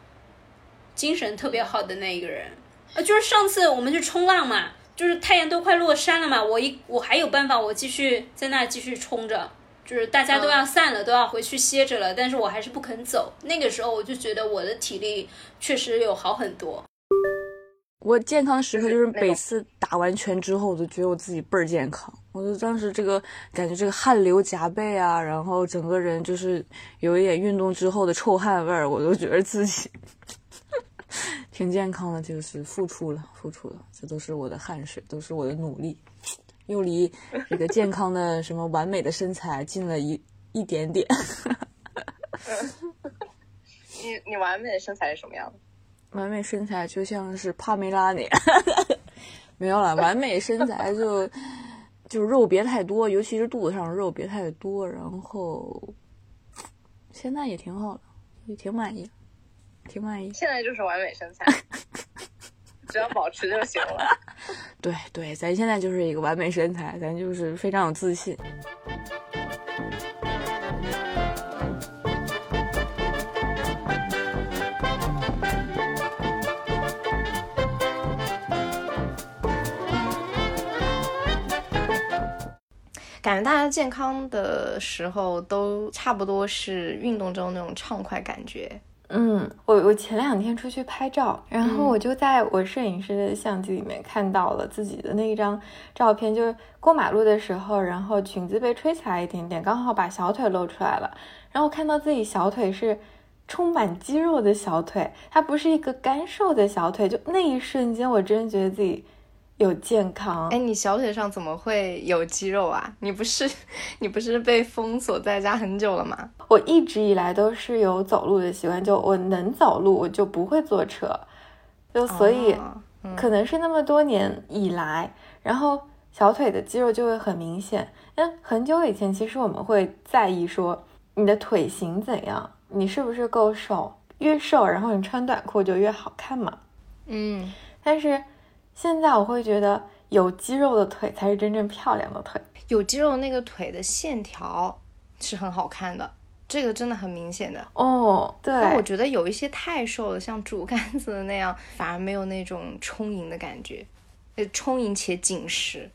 精神特别好的那一个人。呃，就是上次我们去冲浪嘛，就是太阳都快落山了嘛，我一我还有办法，我继续在那继续冲着，就是大家都要散了，都要回去歇着了，但是我还是不肯走。那个时候我就觉得我的体力确实有好很多。我健康时刻就是每次打完拳之后，我都觉得我自己倍儿健康。我就当时这个感觉，这个汗流浃背啊，然后整个人就是有一点运动之后的臭汗味儿，我都觉得自己 [LAUGHS] 挺健康的。就是付出了，付出了，这都是我的汗水，都是我的努力，又离这个健康的什么完美的身材近了一一点点。你你完美的身材是什么样的？[LAUGHS] 完美身材就像是帕梅拉那样，[LAUGHS] 没有了。完美身材就就肉别太多，尤其是肚子上肉别太多。然后现在也挺好的，也挺满意，挺满意。现在就是完美身材，[LAUGHS] 只要保持就行了。[LAUGHS] 对对，咱现在就是一个完美身材，咱就是非常有自信。感觉大家健康的时候都差不多是运动中那种畅快感觉。嗯，我我前两天出去拍照，然后我就在我摄影师的相机里面看到了自己的那一张照片，就是过马路的时候，然后裙子被吹起来一点点，刚好把小腿露出来了，然后看到自己小腿是充满肌肉的小腿，它不是一个干瘦的小腿，就那一瞬间，我真觉得自己。有健康哎，你小腿上怎么会有肌肉啊？你不是你不是被封锁在家很久了吗？我一直以来都是有走路的习惯，就我能走路，我就不会坐车，就所以可能是那么多年以来，然后小腿的肌肉就会很明显。嗯，很久以前其实我们会在意说你的腿型怎样，你是不是够瘦，越瘦然后你穿短裤就越好看嘛。嗯，但是。现在我会觉得有肌肉的腿才是真正漂亮的腿，有肌肉那个腿的线条是很好看的，这个真的很明显的哦。对，但我觉得有一些太瘦的，像竹竿子的那样，反而没有那种充盈的感觉，呃，充盈且紧实。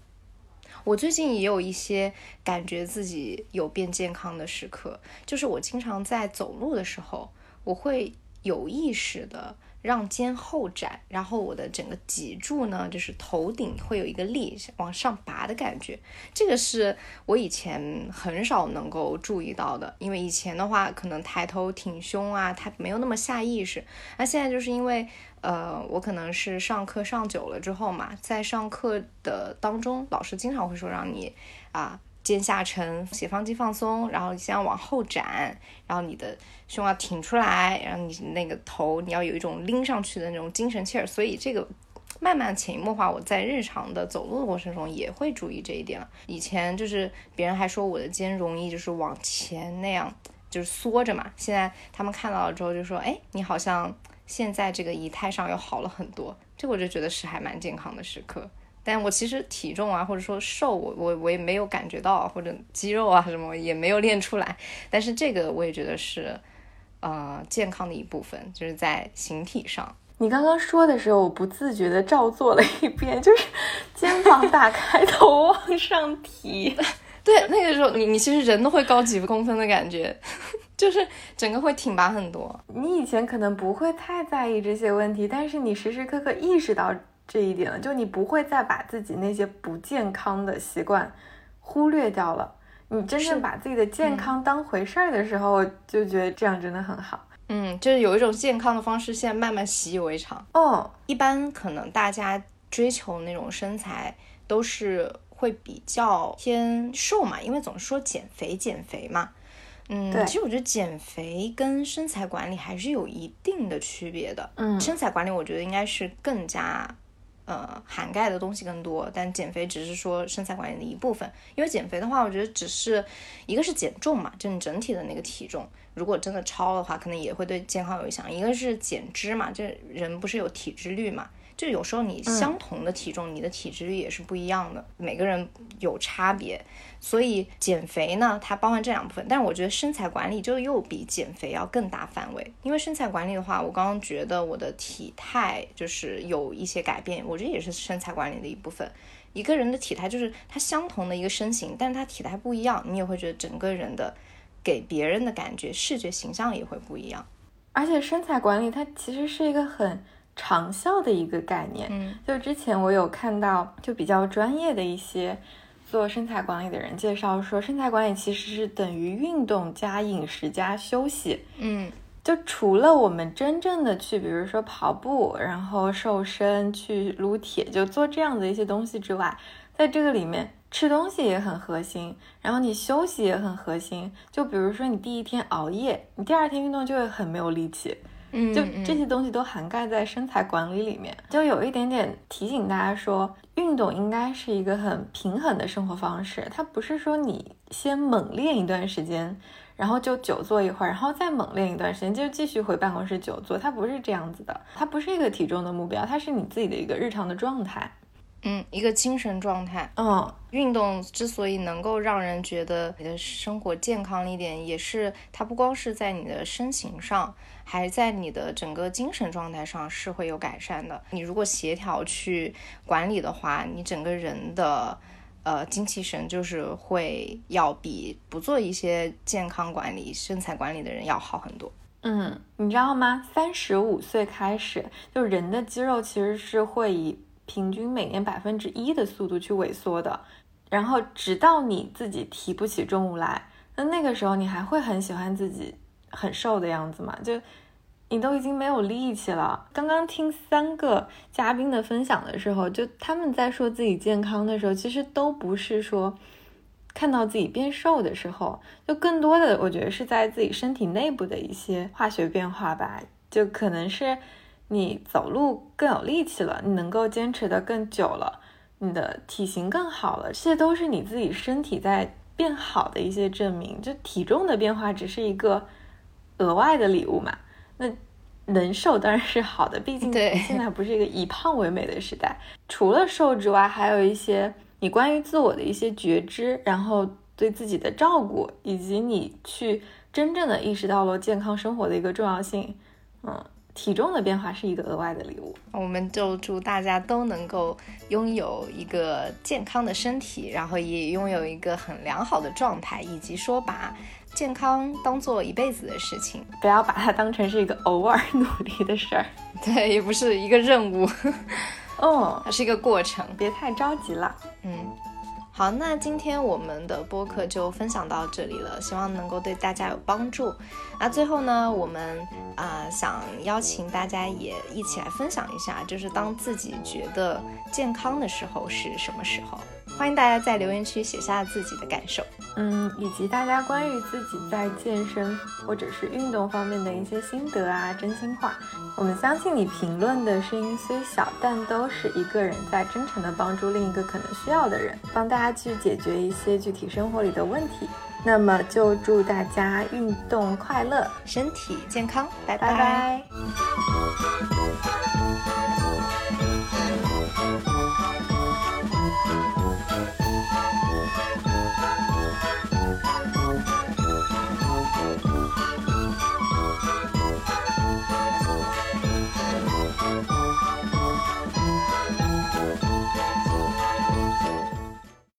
我最近也有一些感觉自己有变健康的时刻，就是我经常在走路的时候，我会有意识的。让肩后展，然后我的整个脊柱呢，就是头顶会有一个力往上拔的感觉。这个是我以前很少能够注意到的，因为以前的话可能抬头挺胸啊，它没有那么下意识。那现在就是因为，呃，我可能是上课上久了之后嘛，在上课的当中，老师经常会说让你啊。肩下沉，斜方肌放松，然后先要往后展，然后你的胸要挺出来，然后你那个头你要有一种拎上去的那种精神气儿。所以这个慢慢潜移默化，我在日常的走路的过程中也会注意这一点了。以前就是别人还说我的肩容易就是往前那样就是缩着嘛，现在他们看到了之后就说，哎，你好像现在这个仪态上又好了很多，这我就觉得是还蛮健康的时刻。但我其实体重啊，或者说瘦，我我我也没有感觉到，或者肌肉啊什么也没有练出来。但是这个我也觉得是，呃，健康的一部分，就是在形体上。你刚刚说的时候，我不自觉的照做了一遍，就是肩膀打开，[LAUGHS] 头往上提。[LAUGHS] 对，那个时候你你其实人都会高几公分的感觉，[LAUGHS] 就是整个会挺拔很多。你以前可能不会太在意这些问题，但是你时时刻刻意识到这一点了，就你不会再把自己那些不健康的习惯忽略掉了。你真正把自己的健康当回事儿的时候，就觉得这样真的很好。嗯，就是有一种健康的方式，现在慢慢习以为常。哦，一般可能大家追求那种身材都是。会比较偏瘦嘛，因为总是说减肥减肥嘛，嗯，其实我觉得减肥跟身材管理还是有一定的区别的，嗯，身材管理我觉得应该是更加呃涵盖的东西更多，但减肥只是说身材管理的一部分，因为减肥的话，我觉得只是一个是减重嘛，就你整体的那个体重，如果真的超的话，可能也会对健康有影响，一个是减脂嘛，就人不是有体脂率嘛。就有时候你相同的体重，你的体脂率也是不一样的，每个人有差别。所以减肥呢，它包含这两部分。但是我觉得身材管理就又比减肥要更大范围，因为身材管理的话，我刚刚觉得我的体态就是有一些改变，我觉得也是身材管理的一部分。一个人的体态就是他相同的一个身形，但是他体态不一样，你也会觉得整个人的给别人的感觉视觉形象也会不一样。而且身材管理它其实是一个很。长效的一个概念，嗯，就之前我有看到，就比较专业的一些做身材管理的人介绍说，身材管理其实是等于运动加饮食加休息，嗯，就除了我们真正的去，比如说跑步，然后瘦身去撸铁，就做这样的一些东西之外，在这个里面吃东西也很核心，然后你休息也很核心。就比如说你第一天熬夜，你第二天运动就会很没有力气。嗯，就这些东西都涵盖在身材管理里面，就有一点点提醒大家说，运动应该是一个很平衡的生活方式。它不是说你先猛练一段时间，然后就久坐一会儿，然后再猛练一段时间，就继续回办公室久坐。它不是这样子的，它不是一个体重的目标，它是你自己的一个日常的状态。嗯，一个精神状态。嗯，运动之所以能够让人觉得你的生活健康一点，也是它不光是在你的身形上，还在你的整个精神状态上是会有改善的。你如果协调去管理的话，你整个人的呃精气神就是会要比不做一些健康管理、身材管理的人要好很多。嗯，你知道吗？三十五岁开始，就人的肌肉其实是会以。平均每年百分之一的速度去萎缩的，然后直到你自己提不起重物来，那那个时候你还会很喜欢自己很瘦的样子吗？就你都已经没有力气了。刚刚听三个嘉宾的分享的时候，就他们在说自己健康的时候，其实都不是说看到自己变瘦的时候，就更多的我觉得是在自己身体内部的一些化学变化吧，就可能是。你走路更有力气了，你能够坚持的更久了，你的体型更好了，这些都是你自己身体在变好的一些证明。就体重的变化只是一个额外的礼物嘛？那能瘦当然是好的，毕竟现在不是一个以胖为美的时代。除了瘦之外，还有一些你关于自我的一些觉知，然后对自己的照顾，以及你去真正的意识到了健康生活的一个重要性。嗯。体重的变化是一个额外的礼物，我们就祝大家都能够拥有一个健康的身体，然后也拥有一个很良好的状态，以及说把健康当做一辈子的事情，不要把它当成是一个偶尔努力的事儿，[LAUGHS] 对，也不是一个任务，哦，[LAUGHS] 它是一个过程，别太着急了，嗯。好，那今天我们的播客就分享到这里了，希望能够对大家有帮助。那最后呢，我们啊想邀请大家也一起来分享一下，就是当自己觉得健康的时候是什么时候？欢迎大家在留言区写下自己的感受，嗯，以及大家关于自己在健身或者是运动方面的一些心得啊，真心话。我们相信你评论的声音虽小，但都是一个人在真诚的帮助另一个可能需要的人，帮大家去解决一些具体生活里的问题。那么就祝大家运动快乐，身体健康，拜拜拜。